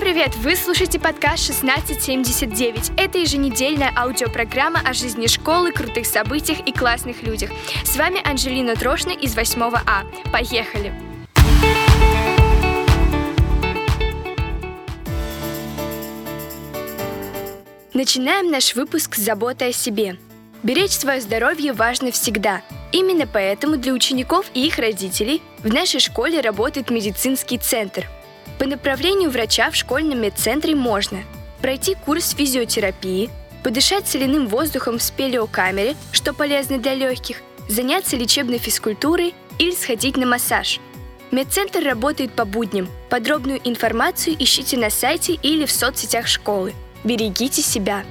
привет! Вы слушаете подкаст 1679. Это еженедельная аудиопрограмма о жизни школы, крутых событиях и классных людях. С вами Анжелина Трошна из 8 А. Поехали! Начинаем наш выпуск с заботы о себе. Беречь свое здоровье важно всегда. Именно поэтому для учеников и их родителей в нашей школе работает медицинский центр – по направлению врача в школьном медцентре можно пройти курс физиотерапии, подышать соляным воздухом в спелеокамере, что полезно для легких, заняться лечебной физкультурой или сходить на массаж. Медцентр работает по будням. Подробную информацию ищите на сайте или в соцсетях школы. Берегите себя!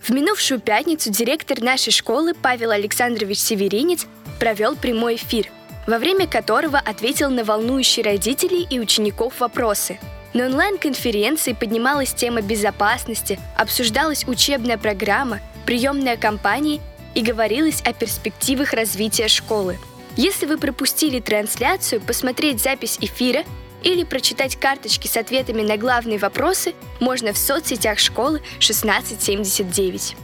В минувшую пятницу директор нашей школы Павел Александрович Северинец провел прямой эфир – во время которого ответил на волнующие родителей и учеников вопросы. На онлайн-конференции поднималась тема безопасности, обсуждалась учебная программа, приемная кампания и говорилось о перспективах развития школы. Если вы пропустили трансляцию, посмотреть запись эфира или прочитать карточки с ответами на главные вопросы можно в соцсетях школы 1679.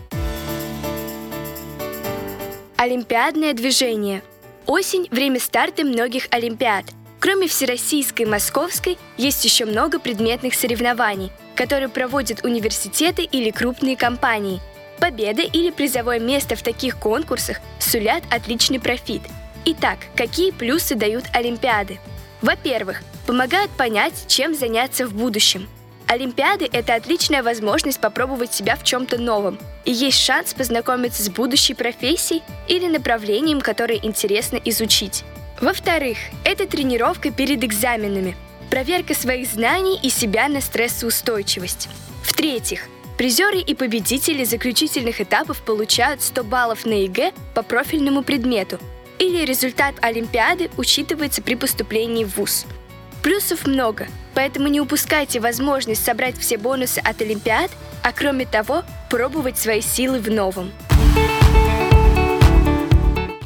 Олимпиадное движение – Осень – время старта многих олимпиад. Кроме всероссийской московской, есть еще много предметных соревнований, которые проводят университеты или крупные компании. Победа или призовое место в таких конкурсах сулят отличный профит. Итак, какие плюсы дают Олимпиады? Во-первых, помогают понять, чем заняться в будущем – Олимпиады – это отличная возможность попробовать себя в чем-то новом, и есть шанс познакомиться с будущей профессией или направлением, которое интересно изучить. Во-вторых, это тренировка перед экзаменами, проверка своих знаний и себя на стрессоустойчивость. В-третьих, призеры и победители заключительных этапов получают 100 баллов на ЕГЭ по профильному предмету, или результат Олимпиады учитывается при поступлении в ВУЗ – Плюсов много, поэтому не упускайте возможность собрать все бонусы от Олимпиад, а кроме того, пробовать свои силы в новом.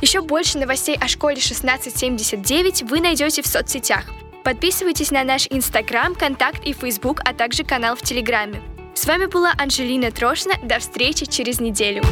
Еще больше новостей о школе 1679 вы найдете в соцсетях. Подписывайтесь на наш Инстаграм, Контакт и Фейсбук, а также канал в Телеграме. С вами была Анжелина Трошина. До встречи через неделю.